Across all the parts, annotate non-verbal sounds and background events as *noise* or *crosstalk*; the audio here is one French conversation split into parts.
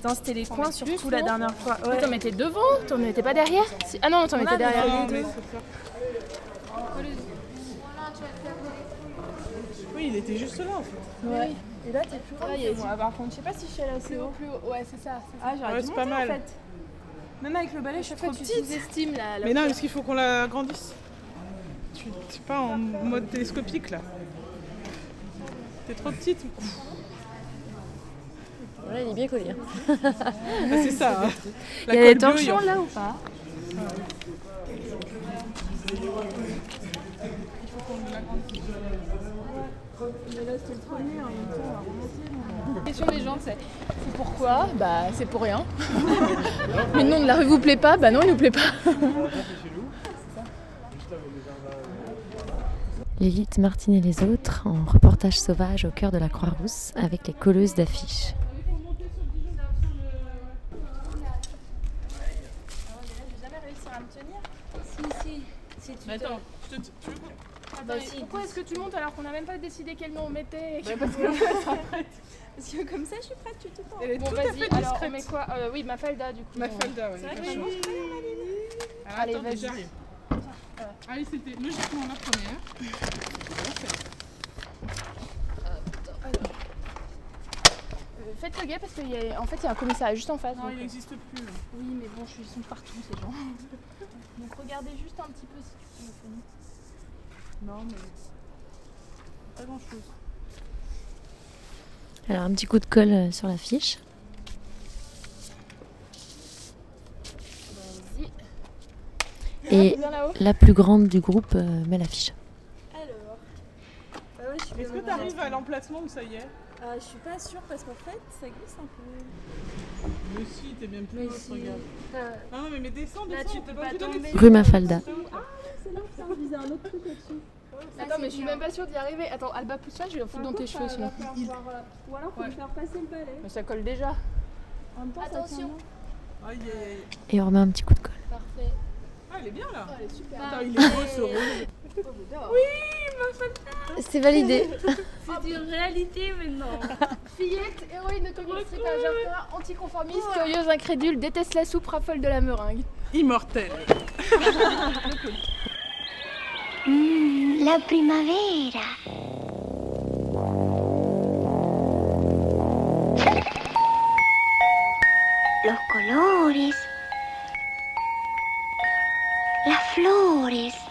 Putain, c'était les coins surtout la dernière fois. Ouais. T'en mettais devant T'en mettais pas derrière Si- Ah non, t'en mettais derrière. deux. Oui, il était juste là en fait. Ouais. Et là, t'es plus haut. Ah, il y a moi, par contre, je sais pas si je suis allée assez Plus haut, plus haut. Ouais, c'est ça. ça. Ah, j'aurais Ouais, dû c'est pas monter, mal. en fait. Même avec le balai, je suis Chaque fois, trop tu petite. sous-estimes la, la Mais non, parce qu'il faut qu'on la grandisse. Tu n'es pas en mode télescopique là. T'es trop petite. Voilà, il est bien collé. hein. Ah, c'est ça. hein. *laughs* La Il y a des torchons là ou pas? La question des gens, c'est c'est pourquoi? Bah, c'est pour rien. *laughs* Mais le nom de la rue vous plaît pas? Bah non, il nous plaît pas. Lilith, Martine et les autres en reportage sauvage au cœur de la Croix-Rousse avec les colleuses d'affiches. jamais réussir à me tenir. Si, si. Si tu Mais attends, je te- tu veux qu'on- Attends, Bah si, pourquoi est-ce que tu montes alors qu'on n'a même pas décidé quel nom on mettait et que- parce que *laughs* Parce que comme ça, je suis prête, tu te Elle est Bon, vas-y, alors on met quoi Euh, Oui, Mafalda du coup. Mafalda, ouais. C'est vrai que je Alors, Allez, attendez, vas-y. j'arrive. Allez, c'était logiquement la première. Euh, Faites le gay parce qu'en en fait, il y a un commissariat juste en face. Non, donc, il n'existe plus. là. Oui, mais bon, je- ils sont partout ces gens. *laughs* donc regardez juste un petit peu si tu peux. Non, mais. Pas grand chose. Alors un petit coup de colle euh, sur l'affiche. Vas-y. Et la plus grande du groupe euh, met l'affiche. Alors. Bah ouais, Est-ce que tu arrives à l'emplacement où ça y est? Ah, je suis pas sûre parce qu'en fait, ça glisse un peu. Mais si, t'es même plus haute, si. regarde. Non, non, mais, mais descends, Là, descends. tu t'as peux pas tomber. Rue Mafalda. C'est là, putain, je visais un autre truc au-dessus. Attends, mais je suis même pas sûre d'y arriver. Attends, Alba, pousse-toi, je vais la foutre dans tes cheveux sinon. Ou alors, faut Ouais. me faire passer le balai. Mais ça colle déjà. En même temps, ça Attention. Et on remet un petit coup de colle. Parfait. Ah, elle est bien là. elle est super. Attends, il est beau ce rôle. C'est validé. *laughs* C'est une réalité maintenant. *laughs* Fillette, héroïne de Strip, Argentin, anticonformiste, curieuse, incrédule, déteste la soupe, raffole de la meringue. Immortel. *laughs* La primavera. Los colores. Las flores.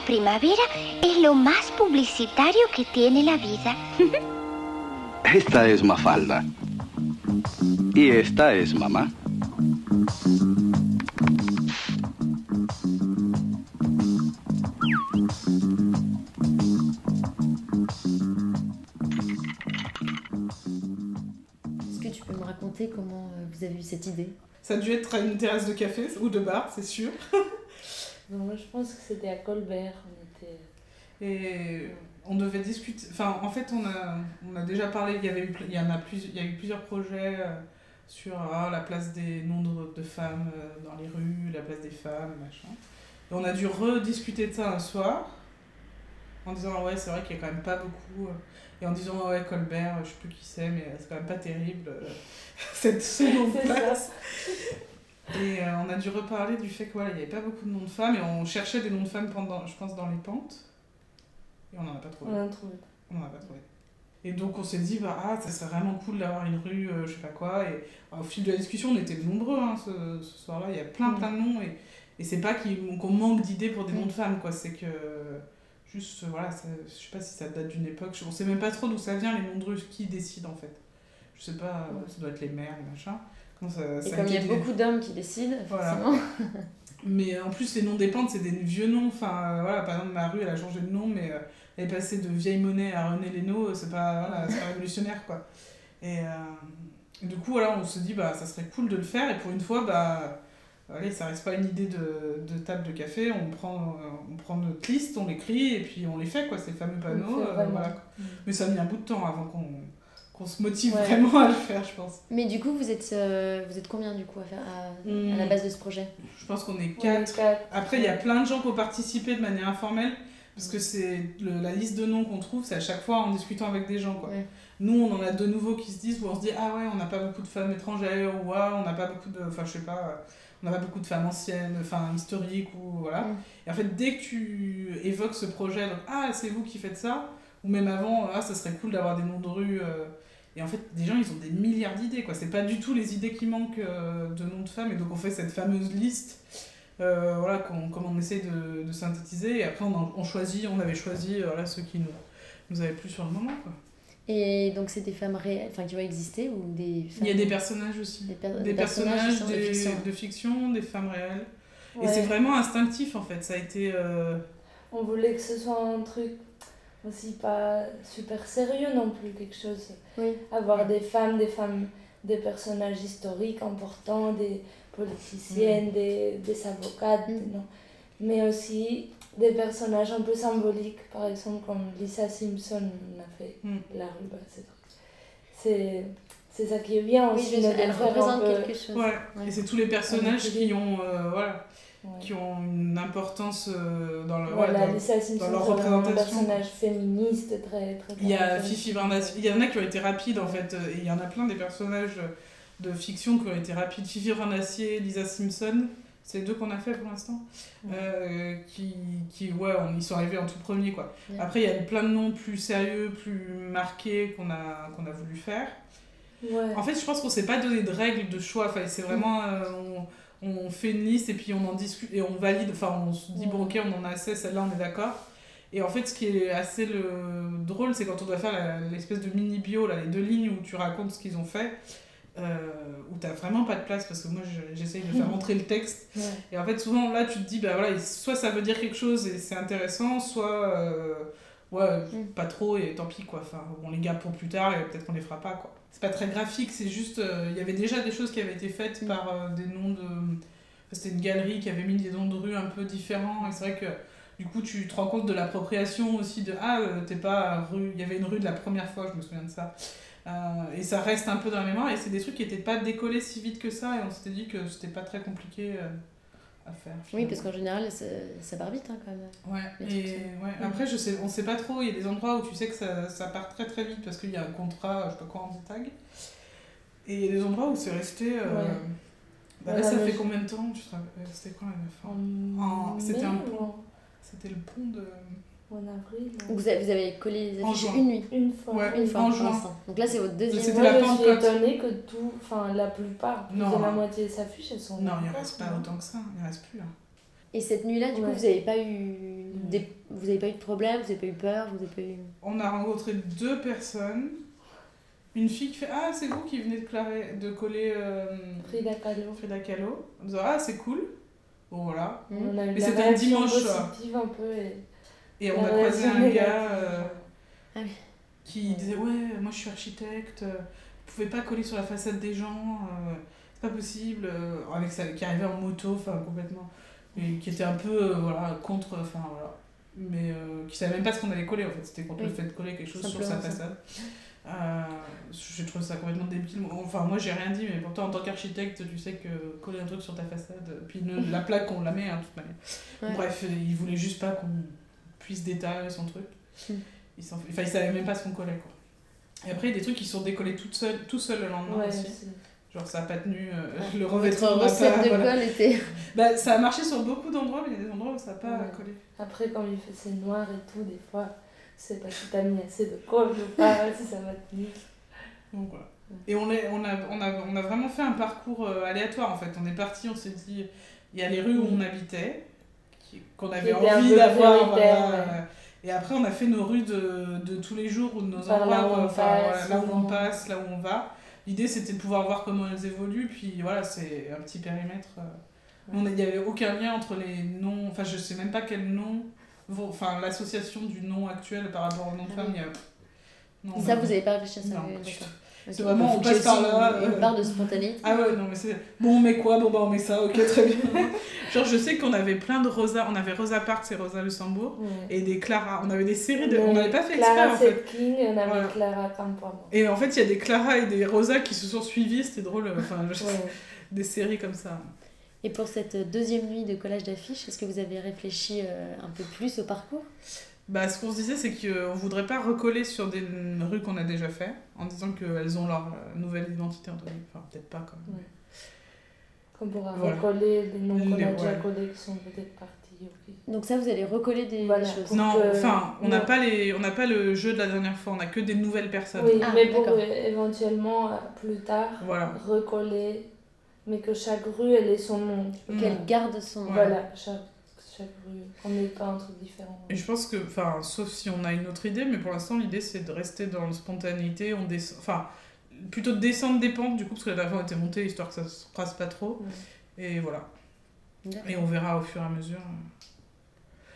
La primavera es lo más publicitario que tiene la vida. *laughs* Esta es Mafalda. Y esta es mamá. Est-ce que tu peux me raconter comment euh, vous avez eu cette idée? Ça a dû être à une terrasse de café ou de bar, c'est sûr. *laughs* Moi je pense que c'était à Colbert. On était... Et on devait discuter. Enfin, en fait, on a, on a déjà parlé. Il y, avait eu, il, y en a plus, il y a eu plusieurs projets euh, sur ah, la place des noms de, femmes euh, dans les rues, la place des femmes, machin. Et on a dû rediscuter de ça un soir en disant ouais, c'est vrai qu'il y a quand même pas beaucoup. euh, Et en disant ouais, Colbert, je sais plus qui c'est, mais c'est quand même pas terrible euh, *laughs* cette ce nom de place. Et euh, on a dû reparler du fait qu'il voilà, n'y avait pas beaucoup de noms de femmes et on cherchait des noms de femmes pendant, je pense, dans les pentes. Et on n'en a pas trouvé. On a trouvé. On n'en a pas trouvé. Et donc on s'est dit, bah, ah, ça serait vraiment cool d'avoir une rue, euh, je sais pas quoi. Et euh, au fil de la discussion, on était nombreux hein, ce, ce soir-là. Il y a plein, plein de noms. Et, et c'est pas qu'on manque d'idées pour des noms de femmes, quoi. C'est que, juste, voilà, ça, je sais pas si ça date d'une époque. On sait même pas trop d'où ça vient, les noms de rues, qui décide en fait. Je sais pas, ça doit être les maires, les machins. Ça, Et comme il y a beaucoup d'hommes qui décident, Voilà. forcément. *laughs* mais en plus, les noms des pentes, c'est des vieux noms. Enfin, voilà, par exemple, ma rue, elle a changé de nom, mais euh, elle est passée de vieille monnaie à René Lénaud. euh, C'est pas, voilà, c'est pas révolutionnaire, quoi. Et, euh, et du coup, voilà, on se dit, bah, ça serait cool de le faire. Et pour une fois, bah, allez, ça reste pas une idée de, de table de café, on prend, on prend notre liste, on l'écrit et puis on les fait, quoi, ces fameux panneaux. euh, voilà. Mm. Mais ça a mis un bout de temps avant qu'on qu'on se motive Ouais. vraiment à le faire, je pense. Mais du coup, vous êtes, euh, vous êtes combien du coup à, faire, à, à la Hmm. base de ce projet? Je pense qu'on est quatre. Après, il y a plein de gens qui ont participé de manière informelle, parce que c'est le- la liste de noms qu'on trouve, c'est à chaque fois en discutant avec des gens. Quoi. Ouais. Nous, on en a de nouveaux qui se disent, où on se dit, ah ouais, on n'a pas beaucoup de femmes étrangères, ou ah, on n'a pas beaucoup de. Enfin, je sais pas, on n'a pas beaucoup de femmes anciennes, enfin, historiques, ou voilà. Mm. Et en fait, dès que tu évoques ce projet, donc, ah, c'est vous qui faites ça, ou même avant, ah, ça serait cool d'avoir des noms de rue. euh, et en fait, des gens, ils ont des milliards d'idées, quoi. C'est pas du tout les idées qui manquent euh, de noms de femmes, et donc on fait cette fameuse liste euh, voilà, qu'on, comme on essaie de, de synthétiser, et après on, en- on choisit, on avait choisi euh, voilà, ceux qui nous, nous avaient plu sur le moment. Quoi. Et donc, c'est des femmes réelles, enfin qui vont exister ou des femmes... Il y a des personnages aussi. des, per- Des des personnages, de fiction. de fiction, des femmes réelles. Et c'est vraiment instinctif en fait, ça a été... euh, On voulait que ce soit un truc aussi pas super sérieux non plus, quelque chose. Oui. Avoir des femmes, des femmes, des personnages historiques importants, des politiciennes, des, des avocates, Mm. non. mais aussi des personnages un peu symboliques, par exemple comme Lisa Simpson on a fait Mm. la rue, bah, c'est c'est c'est ça qui est bien Oui, aussi, sais, elle représente peu- quelque chose. Ouais. Ouais. Et c'est tous les personnages qui ont, euh, voilà, ouais. qui ont une importance euh, dans le... ouais, Voilà, dans- leur représentation. personnage féministe très très Il y a. Fifi il y en a qui ont été rapides en fait, euh, et il y en a plein des personnages de fiction qui ont été rapides. Fifi Brindacier, Lisa Simpson, c'est les deux qu'on a fait pour l'instant, Ouais. euh, qui, qui, ouais, on, ils sont arrivés en tout premier quoi. Après, il y a plein de noms plus sérieux, plus marqués qu'on a, qu'on a voulu faire. En fait, je pense qu'on s'est pas donné de règles de choix, enfin, c'est vraiment, euh, on, on fait une liste et puis on en discute et on valide, enfin, on se dit, bon, ok, on en a assez, celle-là, on est d'accord. Et en fait, ce qui est assez le... drôle, c'est quand on doit faire l'espèce de mini-bio, là, les deux lignes où tu racontes ce qu'ils ont fait, euh, où t'as vraiment pas de place, parce que moi, je- j'essaye de faire *laughs* montrer le texte. Ouais. Et en fait, souvent, là, tu te dis, bah voilà, soit ça veut dire quelque chose et c'est intéressant, soit, euh, ouais, Mm. pas trop et tant pis, quoi. Enfin, on les garde pour plus tard et peut-être qu'on les fera pas, quoi. C'est pas très graphique, c'est juste, euh, il y avait déjà des choses qui avaient été faites Mm. par euh, des noms de... C'était une galerie qui avait mis des noms de rue un peu différents et c'est vrai que du coup, tu te rends compte de l'appropriation aussi de ah, euh, t'es pas rue. Il y avait une rue de la première fois, je me souviens de ça. Et ça reste un peu dans la mémoire et c'est des trucs qui étaient pas décollés si vite que ça et on s'était dit que c'était pas très compliqué à faire. Oui, parce qu'en général, ça, ça part vite hein, quand même. Ouais, et ouais. après, je sais, on sait pas trop, il y a des endroits où tu sais que ça, ça part très très vite parce qu'il y a un contrat, je sais pas quoi, en tag. Et il y a des endroits où c'est resté. euh, Ouais. bah là, ça fait je- combien de temps tu te rappelles C'était quoi la fin En, En- c'était mai un pont. C'était le pont de. En avril ou- Vous avez, vous avez collé les affiches une nuit, Une fois. Ouais. une fois En juin. Donc là, c'est votre deuxième. C'était Moi, la je suis Pentecôte. étonnée que tout, enfin la plupart, plus Non. de la moitié des affiches, elles sont Non, il encore, reste pas non autant que ça, il reste plus. hein. Et cette nuit-là, du coup, Ouais. vous n'avez pas eu des... vous avez pas eu de problème, vous n'avez pas eu peur, vous n'avez pas eu. On a rencontré deux personnes. Une fille qui fait Ah, c'est vous qui venez de, clarer, de coller euh, Frida Kahlo. Frida Kahlo. En disant Ah, c'est cool. Bon, voilà. On a eu Mais c'était un dimanche soir. positive un peu et Et on a croisé un gars. euh, Ah oui. qui disait ouais moi je suis architecte euh, vous pouvez pas coller sur la façade des gens euh, c'est pas possible avec ça qui arrivait en moto enfin complètement et qui était un peu euh, voilà contre enfin voilà mais qui savait même pas ce qu'on allait coller en fait c'était contre Oui. le fait de coller quelque chose sur sa ça. façade j'ai trouvé ça complètement débile enfin moi j'ai rien dit mais pourtant en tant qu'architecte tu sais que coller un truc sur ta façade puis la plaque on la met hein, de toute manière Ouais. bref il voulait juste pas qu'on puisse détailler son truc Mm. il s'en enfin, il savait même pas ce qu'on collait quoi et après il y a des trucs qui sont décollés tout seul tout seul le lendemain Ouais, aussi genre ça a pas tenu euh, Ouais. le revêtement n'a recette pas- de voilà. colle était. *laughs* bah, ça a marché sur beaucoup d'endroits mais il y a des endroits où ça a pas Ouais. collé Après, quand il fait c'est noir et tout, des fois, c'est pas si t'as mis assez de colle ou pas, *laughs* si ça va tenir. donc voilà et on, est, on, a, on, a, on a vraiment fait un parcours euh, aléatoire en fait on est parti on s'est dit il y a les rues où on habitait qu'on avait envie d'avoir voilà, ouais. euh, et après on a fait nos rues de, de tous les jours ou de nos Par là endroits où on enfin, passe, voilà, là où on passe là où on va. L'idée c'était de pouvoir voir comment elles évoluent puis voilà c'est un petit périmètre euh. Il n'y avait aucun lien entre les noms enfin je sais même pas quel nom enfin l'association du nom actuel par rapport au nom de Ah femme oui. il y a non, ça, vous n'avez pas réfléchi à ça Non, C'est vraiment, on passe par là. Une euh, part de spontanéité. Ah ouais, non, mais c'est. Bon, on met quoi? Bon, bah, on met ça, ok, très bien. *laughs* Genre, je sais qu'on avait plein de Rosa. On avait Rosa Parks et Rosa Luxembourg. Ouais. Et des Clara. On avait des séries de. On n'avait pas fait exprès, Clara en fait. Et on avait Voilà. Clara Campoamor. Et en fait, il y a des Clara et des Rosa qui se sont suivis. C'était drôle. Enfin, je- Ouais. *laughs* des séries comme ça. Et pour cette deuxième nuit de collage d'affiches, est-ce que vous avez réfléchi euh, un peu plus au parcours? Bah, ce qu'on se disait, c'est qu'on voudrait pas recoller sur des rues qu'on a déjà fait, en disant qu'elles ont leur euh, nouvelle identité. Enfin, peut-être pas quand même. Ouais. Qu'on pourra Voilà. recoller les noms qu'on a déjà ouais. collés qui sont peut-être partis. ok. Donc ça, vous allez recoller des, Voilà. des choses. Non, que- enfin, on n'a non. pas, les... on n'a pas le jeu de la dernière fois, on a que des nouvelles personnes. Oui, Ah, mais pour éventuellement, euh, plus tard, Voilà. recoller, mais que chaque rue, elle ait son nom. Mm. Qu'elle garde son... Voilà, chaque, chaque rue. Qu'on n'ait pas un truc différent. Et je pense que, enfin, sauf si on a une autre idée, mais pour l'instant, l'idée c'est de rester dans la spontanéité. On descend, enfin, plutôt de descendre des pentes, du coup, parce que la dernière fois on était monté histoire que ça se croise pas trop. Et voilà. Et on verra au fur et à mesure.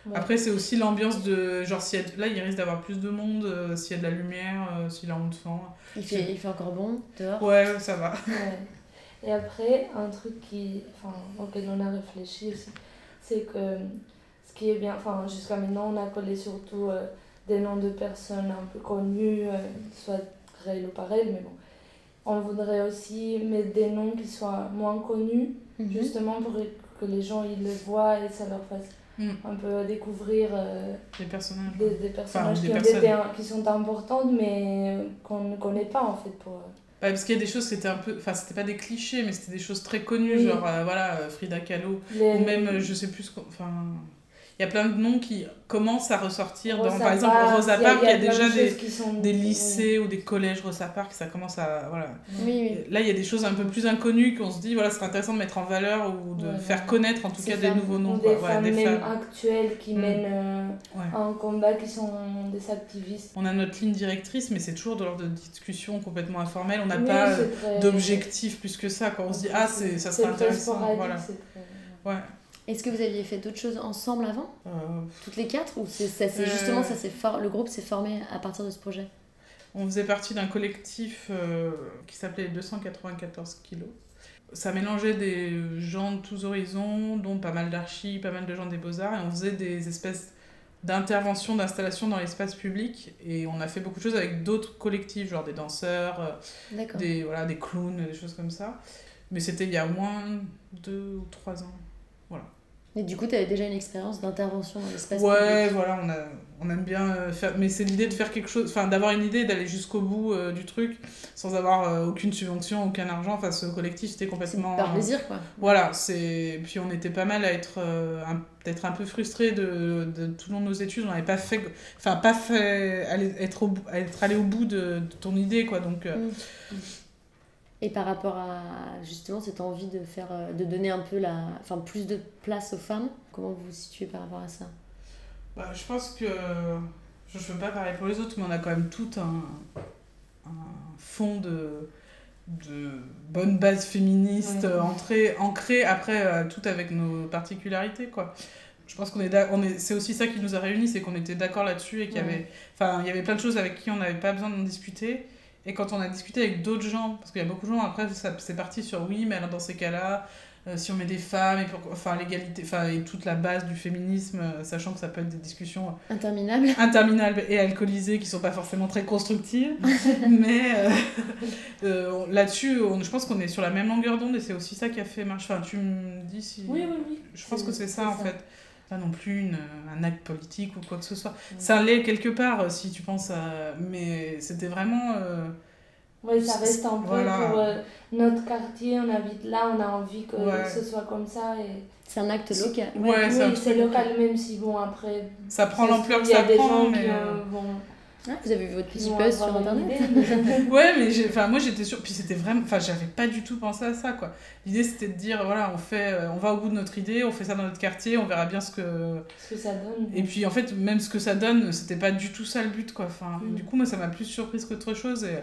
Ouais. Après, c'est aussi l'ambiance de. Genre, s'il y a- là, il risque d'avoir plus de monde, euh, s'il y a de la lumière, euh, si là on te sent. Il fait, il fait encore bon dehors Ouais, ça va. Ouais. Et après, un truc qui, enfin, auquel on a réfléchi aussi, c'est que ce qui est bien, enfin, jusqu'à maintenant, on a collé surtout euh, des noms de personnes un peu connues, euh, soit réelles ou pas réelles, mais bon. On voudrait aussi mettre des noms qui soient moins connus, Mhm. justement pour que les gens ils le voient et ça leur fasse Mm. un peu découvrir euh, personnages. des, des personnages qui, ont sont importantes mais qu'on ne connaît pas en fait. Pour, Ouais, parce qu'il y a des choses qui étaient un peu. Enfin, c'était pas des clichés, mais c'était des choses très connues, Oui. genre, euh, voilà, euh, Frida Kahlo. les, Ou même, euh, je sais plus. ce qu'on- Enfin. Il y a plein de noms qui commencent à ressortir. Dans, Rosa par exemple, Parks, Rosa Parks, il y a, déjà des, sont- des oui. lycées ou des collèges Rosa Parks, ça commence à. Voilà. Oui, oui. Là, il y a des choses un peu plus inconnues qu'on se dit, voilà, c'est intéressant de mettre en valeur ou de Ouais, faire connaître en tout cas des femmes, nouveaux Ou noms. des quoi. Ouais, femmes des même femmes. actuelles qui Mm. mènent euh, Ouais. un combat, qui sont des activistes. On a notre ligne directrice, mais c'est toujours de l'ordre de discussion complètement informelle. On n'a pas euh, très- d'objectif plus que ça. Quand on se dit, ah, ça serait intéressant. Voilà. Ouais. Est-ce que vous aviez fait d'autres choses ensemble avant Euh, Toutes les quatre Ou c'est, ça, Euh. justement, ça for- le groupe s'est formé à partir de ce projet On faisait partie d'un collectif euh, qui s'appelait 294 kilos. Ça mélangeait des gens de tous horizons, dont pas mal d'archis, pas mal de gens des beaux-arts, et on faisait des espèces d'interventions, d'installations dans l'espace public. Et on a fait beaucoup de choses avec d'autres collectifs, genre des danseurs, des, voilà, des clowns, des choses comme ça. Mais c'était il y a au moins deux ou trois ans. Et du coup, tu avais déjà une expérience d'intervention dans l'espace Ouais, public. voilà, on, a, on aime bien euh, faire. Mais c'est l'idée de faire quelque chose, enfin d'avoir une idée, d'aller jusqu'au bout euh, du truc, sans avoir euh, aucune subvention, aucun argent. Enfin, ce collectif, c'était complètement. par plaisir, quoi. Voilà, c'est. Puis on était pas mal à être euh, un- peut-être un peu frustrés de, de tout le long de nos études. On n'avait pas fait. Enfin, pas fait. Aller, être, au, être allé au bout de, de ton idée, quoi. Donc. Mm. Et par rapport à justement cette envie de faire, euh, de donner un peu la, enfin plus de place aux femmes, comment vous vous situez par rapport à ça? Bah, je pense que. Je ne veux pas parler pour les autres, mais on a quand même tout un, un fond de, de bonne base féministe Ouais. entrée- ancrée, après, euh, tout avec nos particularités, quoi. Je pense qu'on est, on est c'est aussi ça qui nous a réunis, c'est qu'on était d'accord là-dessus et qu'il y Ouais. avait, enfin, il y avait plein de choses avec qui on n'avait pas besoin d'en discuter. Et quand on a discuté avec d'autres gens, parce qu'il y a beaucoup de gens, après, c'est parti sur oui, mais alors dans ces cas-là, euh, si on met des femmes, et enfin, l'égalité, enfin, et toute la base du féminisme, euh, sachant que ça peut être des discussions Interminable. *laughs* interminables et alcoolisées qui sont pas forcément très constructives. *laughs* mais euh, euh, on- là-dessus, on- je pense qu'on est sur la même longueur d'onde et c'est aussi ça qui a fait marche. Enfin, tu me dis si. Oui, oui, oui. Je pense que c'est ça en ça. fait. Pas non plus une, un acte politique ou quoi que ce soit. Ça l'est quelque part euh, si tu penses à. Mais c'était vraiment. euh, Oui, ça reste un peu Voilà. pour euh, notre quartier, on habite là, on a envie que Ouais. ce soit comme ça. Et... C'est un acte local. Ouais, c'est un oui, truc c'est local, même si, bon, après. Ça prend l'ampleur que il y a ça des prend, gens mais, qui euh, euh, vont, Ah, vous avez vu votre petit buzz sur internet. *laughs* Ouais, mais j'ai- enfin, moi j'étais sûre, puis c'était vraiment, enfin j'avais pas du tout pensé à ça quoi. L'idée c'était de dire voilà, on fait, euh, on va au bout de notre idée, on fait ça dans notre quartier, on verra bien ce que. ce que ça donne. Et puis en fait, même ce que ça donne, c'était pas du tout ça le but quoi. Enfin, Mm. du coup, moi ça m'a plus surprise qu'autre chose. Et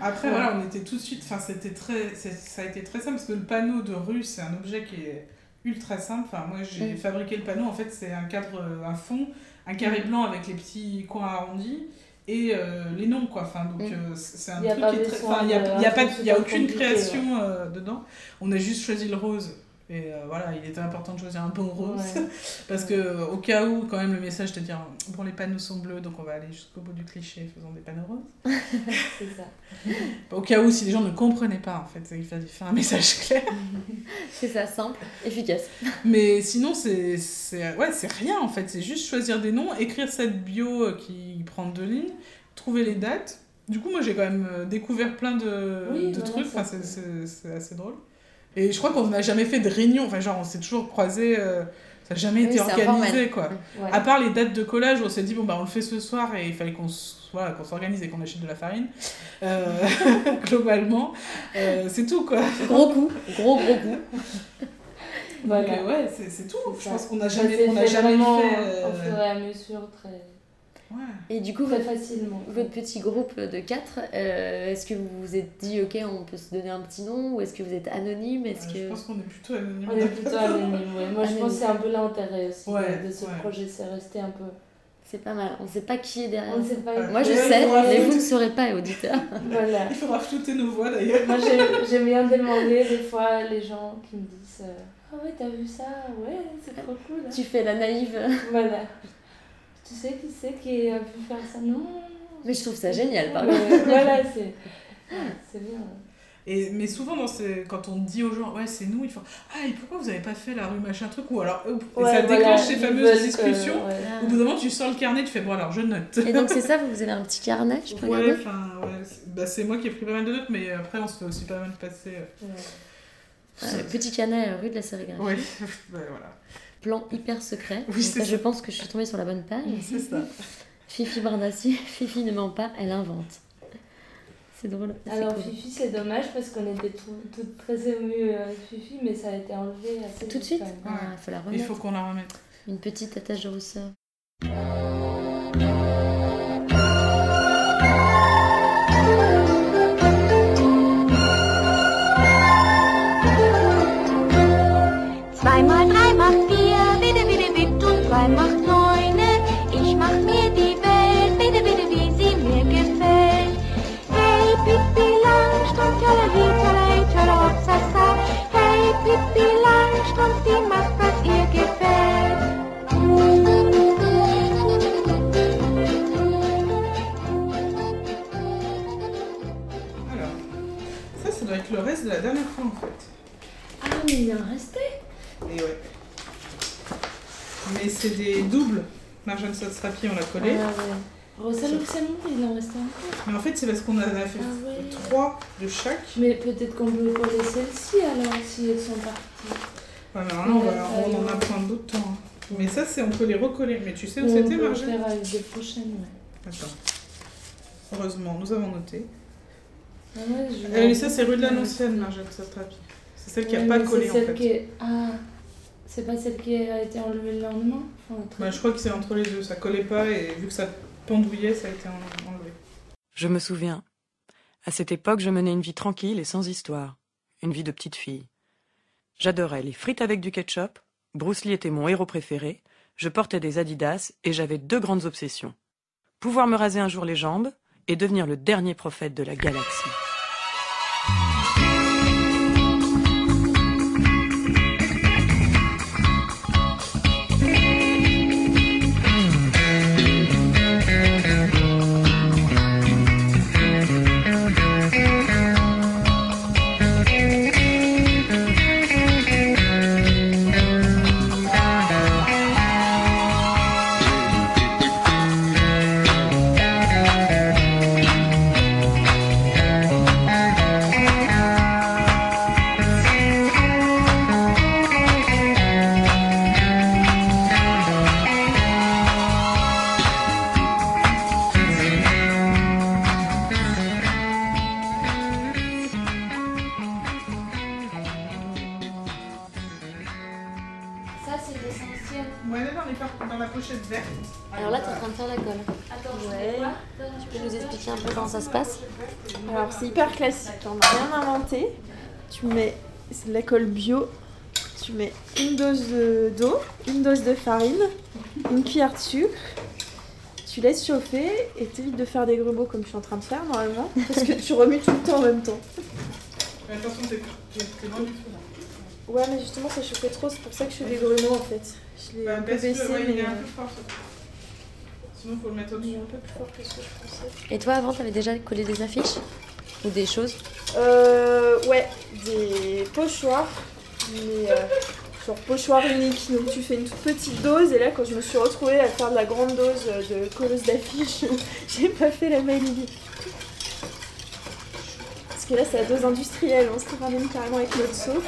après, Ouais. voilà, on était tout de suite, enfin c'était très, ça a été très simple parce que le panneau de rue c'est un objet qui est ultra simple. Enfin, moi j'ai Mm. fabriqué le panneau, en fait c'est un cadre, euh, un fond, un carré blanc avec les petits coins arrondis. Et euh, les noms, quoi. Enfin, donc, Mm. euh, c'est un Il y a truc qui est très. il y a, il y a pas, y a aucune création euh, dedans. On a juste choisi le rose. Et euh, voilà, il était important de choisir un bon rose. Ouais. *laughs* Parce que, euh, au cas où, quand même, le message de dire bon, les panneaux sont bleus, donc on va aller jusqu'au bout du cliché, faisons des panneaux roses. *laughs* C'est ça. Au cas où, si les gens ne comprenaient pas, en fait, il fallait faire un message clair. *laughs* C'est ça, simple, efficace. Mais sinon, c'est c'est- ouais, c'est rien en fait. C'est juste choisir des noms, écrire cette bio euh, qui prend deux lignes, trouver les dates. Du coup, moi j'ai quand même euh, découvert plein de, Oui, de voilà, trucs. Enfin, c'est assez drôle. Et je crois qu'on n'a jamais fait de réunion. Enfin, genre, on s'est toujours croisés. euh, ça n'a jamais Oui, été organisé quoi. Ouais. À part les dates de collage où on s'est dit, bon, bah on le fait ce soir et il fallait qu'on voilà, qu'on s'organise et qu'on achète de la farine. Euh, *laughs* globalement, euh, c'est tout quoi. Gros coup, gros gros coup. Voilà. ouais, c'est tout. Je pense qu'on n'a jamais, on fait jamais fait. Au fur et à mesure, très, ouais. Et du coup, très votre, facilement. votre petit groupe de quatre, euh, est-ce que vous vous êtes dit, ok, on peut se donner un petit nom Ou est-ce que vous êtes anonyme Est-ce Euh, que... Je pense qu'on est plutôt anonyme. On est plutôt anonyme, ouais. Moi, je pense que c'est un peu l'intérêt aussi de- Ouais, de, ce ouais. projet, c'est rester un peu. C'est pas mal, on sait pas qui est derrière. On ne sait pas. Moi je sais, mais vous ne saurez pas, auditeurs. *laughs* Voilà. Il faudra flouter nos voix d'ailleurs. Moi, j'ai- j'aime bien demander des fois les gens qui me disent euh, Ah ouais, t'as vu ça? Ouais, c'est trop cool. hein. tu fais la naïve. Voilà. Tu sais qui c'est qui a pu faire ça? Non. Mais je trouve ça génial, par Ouais, contre. Voilà, c'est. C'est bien. Et, mais souvent, dans ces, quand on dit aux gens, ouais, c'est nous, ils font Ah, et pourquoi vous avez pas fait la rue machin truc? Ou alors, euh, et Ouais, ça voilà, déclenche ces fameuses que- discussions. ouais. Au bout d'un moment, tu sors le carnet, tu fais Bon, alors je note. Et donc c'est ça, vous avez un petit carnet, je peux Ouais, regarder? enfin, ouais, c'est bah, c'est moi qui ai pris pas mal de notes, mais après, on se fait aussi pas mal passer. euh, Ouais. Euh, Petit carnet euh, rue de la Sérigraphie. Ouais, *laughs* ouais, voilà. Plan hyper secret. Oui, ça. je pense que je suis tombée sur la bonne page. C'est ça. *laughs* Fifi Bardassi, *laughs* Fifi ne ment pas, elle invente. C'est drôle. c'est Alors, cool. Fifi, c'est dommage parce qu'on était tout- toutes très émues avec Fifi, mais ça a été enlevé assez Tout de suite même. Ah, Il faut la Il remettre. faut qu'on la remette. Une petite attache de rousseur. Doit être le reste de la dernière fois en fait. Ah, mais il en restait Et ouais. Mais c'est des doubles. Marjane Satrapi, on l'a collé. Ah ouais. Il en restait encore. Mais en fait, c'est parce qu'on en a fait Ah ouais. trois de chaque. Mais peut-être qu'on peut coller celles-ci alors, si elles sont parties. Ouais, mais alors là, on, va- on en a plein d'autres temps. hein. Mais ça, c'est on peut les recoller. Mais tu sais où on c'était, peut le Marjane? faire avec des prochaines, ouais. Attends. Heureusement, nous avons noté. Ah ouais, je Euh, ça, c'est rue de l'Annoncienne, Marjane Satrapi. C'est celle qui n'a Ouais, pas collé c'est en celle fait. qui est- Ah, c'est pas celle qui a été enlevée le lendemain? Enfin. Bah, je crois que c'est entre les deux. Ça collait pas et vu que ça pendouillait, ça a été en- enlevé. Je me souviens. À cette époque, je menais une vie tranquille et sans histoire. Une vie de petite fille. J'adorais les frites avec du ketchup. Bruce Lee était mon héros préféré. Je portais des Adidas et j'avais deux grandes obsessions. Pouvoir me raser un jour les jambes et devenir le dernier prophète de la galaxie. On est pas dans la pochette verte. Alors là, tu es en train de faire la colle. Attends, Ouais. Tu peux nous expliquer un peu comment ça se passe? Alors c'est hyper classique, on n'a rien inventé. Tu mets c'est de la colle bio, tu mets une dose de- d'eau, une dose de farine, une cuillère de sucre. Tu laisses chauffer et t'évites de faire des grumeaux comme je suis en train de faire normalement, parce que tu remues tout le temps en même temps. Mais attention, t'es loin du là. Ouais, mais justement, ça chauffait trop, c'est pour ça que je fais des grumeaux en fait. Je l'ai Bah, un peu baissé, ouais, mais il est un peu fort. ça. Sinon, faut le mettre il au-dessus. est un peu plus fort que ce que je pensais. Et toi, avant, t'avais déjà collé des affiches Ou des choses? Euh, ouais, des pochoirs, mais euh, genre pochoir unique. Donc tu fais une toute petite dose, et là, quand je me suis retrouvée à faire de la grande dose de colleuse d'affiches, *laughs* j'ai pas fait la même idée. Parce que là, c'est la dose industrielle, on se ramène carrément avec notre seau.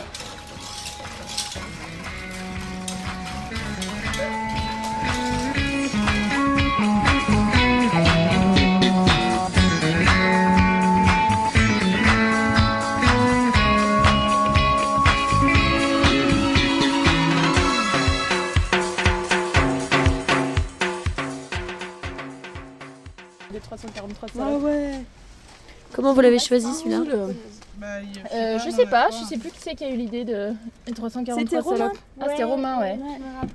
Comment vous l'avez choisi celui-là. Bah, Euh, je sais pas, je sais plus qui c'est qui a eu l'idée de des 343 C'était Romain. Ah, c'était Romain, ouais.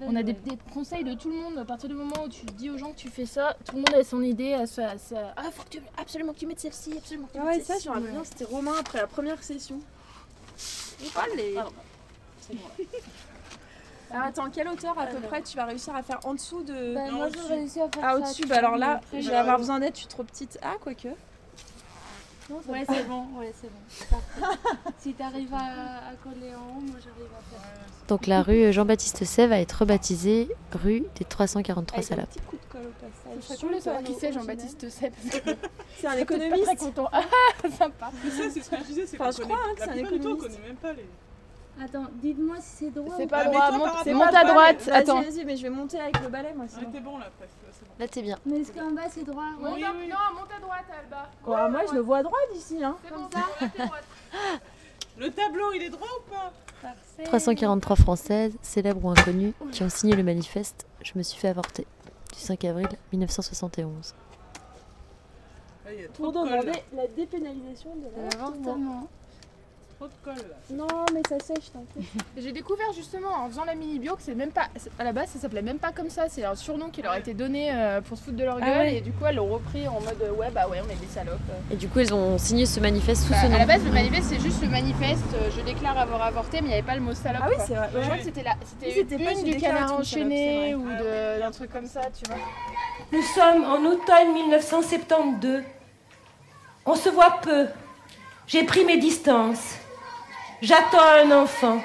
On a des, ouais. des conseils de tout le monde. À partir du moment où tu dis aux gens que tu fais ça, tout le monde a son idée. À sa, à sa- Ah, faut que tu, absolument que tu mettes celle-ci, absolument que tu Ah mettes ouais, ça, celle-ci. je me rappelle bien, c'était Romain après la première session. C'est bon. Alors attends, quelle hauteur à peu près tu vas réussir à faire en dessous de... Bah, moi, j'ai réussi à faire Ah ça. au-dessus, bah alors là, je j'ai- vais avoir besoin d'aide, je suis trop petite. Ah, quoique. Non, Ouais, c'est bon, ouais, c'est bon. Parfait. si t'arrives à, à coller en haut, moi j'arrive à faire. Donc la rue Jean-Baptiste Say va être rebaptisée rue des 343 Avec un salopes. petit coup de colle au passage. Ce serait cool de savoir qui c'est Jean-Baptiste Say. Parce que *laughs* C'est un pas très économiste. content. *laughs* Ah, sympa. Mais ça, c'est ce que je disais, c'est Enfin, qu'on je connaît- crois, hein, que la c'est un plupart du temps, on économiste. connaît même pas les. Attends, dites-moi si c'est droit C'est ou pas Ah, droit, monte, monte à droite. Vas-y, Attends. vas-y, mais je vais monter avec le balai moi Ah, sinon. t'es bon là, presque. bon. Là t'es bien. Mais est-ce qu'en bas c'est droit? Oui, à- oui. Non, monte à droite, Alba. Ouais, moi je le vois droit d'ici. Hein. C'est bon, ça là, droite. *laughs* Le tableau, il est droit ou pas? 343 Françaises, célèbres ou inconnues, qui ont signé le manifeste Je me suis fait avorter du 5 avril 1971. Ah, Il y a trop Pour demander la dépénalisation de l'avortement. Trop de colle là. Non, mais ça sèche, t'inquiète. *laughs* J'ai découvert justement en faisant la mini bio que c'est même pas. À la base, ça s'appelait même pas comme ça. C'est un surnom qui leur a été donné euh, pour se foutre de leur Ah gueule. ouais. Et du coup, elles l'ont repris en mode euh, ouais, bah ouais, on est des salopes. Et du coup, elles ont signé ce manifeste sous Bah, ce à nom. la base, le manifeste, c'est juste le manifeste. euh, je déclare avoir avorté, mais il n'y avait pas le mot salope. Ah oui, c'est vrai. Je crois que c'était la, c'était une du canard salope, enchaîné ou de- d'un truc comme ça, tu vois. Nous sommes en automne 1972. On se voit peu. J'ai pris mes distances. J'attends un enfant.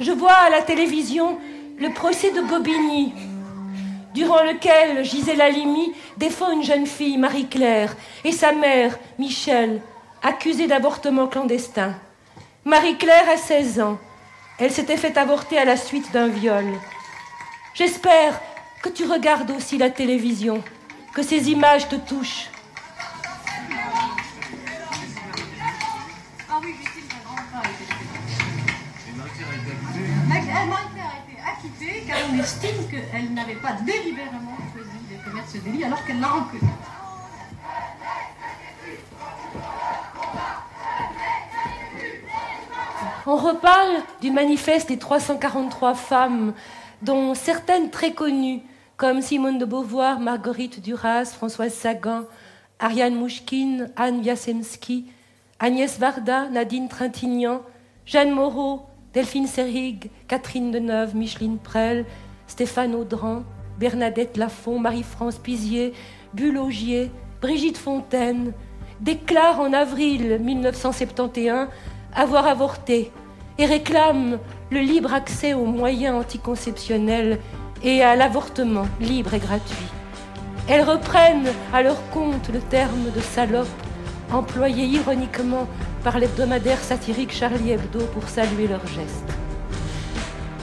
Je vois à la télévision le procès de Bobigny, durant lequel Gisèle Halimi défend une jeune fille, Marie-Claire, et sa mère, Michel, accusée d'avortement clandestin. Marie-Claire a 16 ans. Elle s'était fait avorter à la suite d'un viol. J'espère que tu regardes aussi la télévision, que ces images te touchent. Marie-Claire a été acquittée car on estime qu'elle n'avait pas délibérément choisi de commettre ce délit alors qu'elle l'a reconnu. On reparle du manifeste des 343 femmes, dont certaines très connues, comme Simone de Beauvoir, Marguerite Duras, Françoise Sagan, Ariane Mouchkine, Anne Wiasemski, Agnès Varda, Nadine Trintignant, Jeanne Moreau, Delphine Serrig, Catherine Deneuve, Micheline Prel, Stéphane Audran, Bernadette Lafont, Marie-France Pizier, Bulle Augier, Brigitte Fontaine, déclarent en avril 1971 avoir avorté et réclament le libre accès aux moyens anticonceptionnels et à l'avortement libre et gratuit. Elles reprennent à leur compte le terme de salope employé ironiquement par l'hebdomadaire satirique Charlie Hebdo pour saluer leur geste.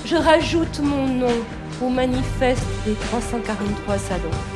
Je rajoute mon nom au manifeste des 343 salopes.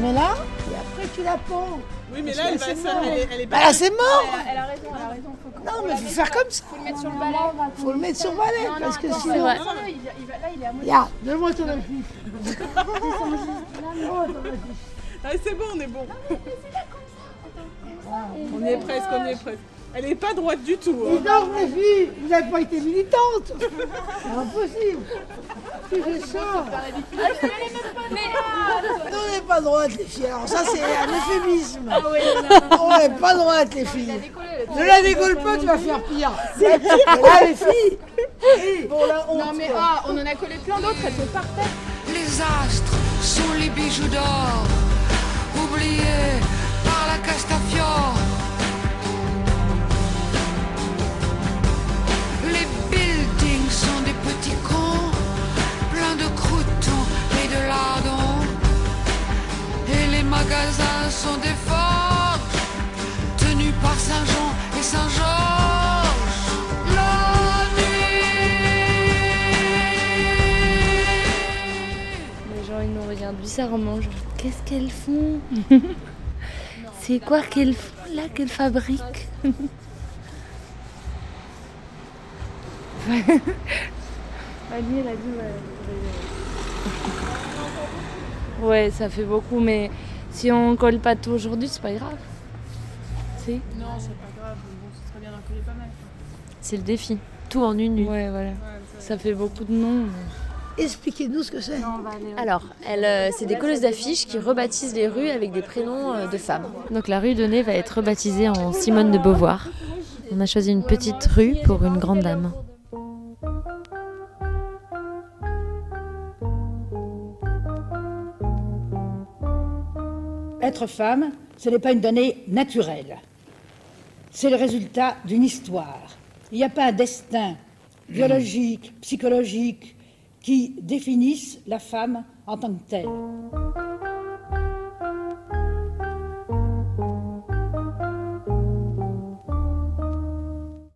Mets là, et après tu la pends. Oui, mais là, elle va elle est- elle est Bah là, c'est mort Elle a raison, elle a raison. Faut qu'on- Non, faut mais la faut mettre- faire comme ça. Faut le mettre sur le balai. Faut le mettre sur le balai, Non, non, parce que attends, sinon- vrai. Ouais. Non, il il va- Là, il est à moitié. Regarde, donne-moi ton affiche. Ah, c'est bon, on est bon. On y est presque, on y est presque. Elle est pas droite du tout. Hein. donc, les filles, vous n'avez pas été militantes *laughs* C'est impossible Si je sors Non, on n'est pas droite, les filles. Alors, ça, c'est un euphémisme. Ah On n'est pas droite, les filles. Ne la décolle pas, tu vas faire pire. Mais là, les filles Bon, la honte. Non, mais ah, on en a collé plein d'autres, elles sont parfaites. Les astres sont les bijoux d'or, oubliés par la Castafiore. Magasins sont des forges, tenus par Saint-Jean et Saint-Georges. La Les gens ils nous regardent bizarrement, genre qu'est-ce qu'elles font? *laughs* C'est quoi qu'elles font là qu'elles fabriquent? *laughs* Mani, elle a dit ouais. Ouais, ça fait beaucoup, mais si on colle pas tout aujourd'hui, c'est pas grave. Si Non, c'est pas grave, bon, ce serait bien d'en coller pas mal. C'est le défi. Tout en une nuit. Ouais, voilà. Ça fait beaucoup de noms. Expliquez-nous ce que c'est. Alors, elle, euh, c'est des colleuses d'affiches qui rebaptisent les rues avec des prénoms euh, de femmes. Donc la rue de Nez va être rebaptisée en Simone de Beauvoir. On a choisi une petite rue pour une grande dame. Être femme, ce n'est pas une donnée naturelle. C'est le résultat d'une histoire. Il n'y a pas un destin biologique, psychologique qui définisse la femme en tant que telle.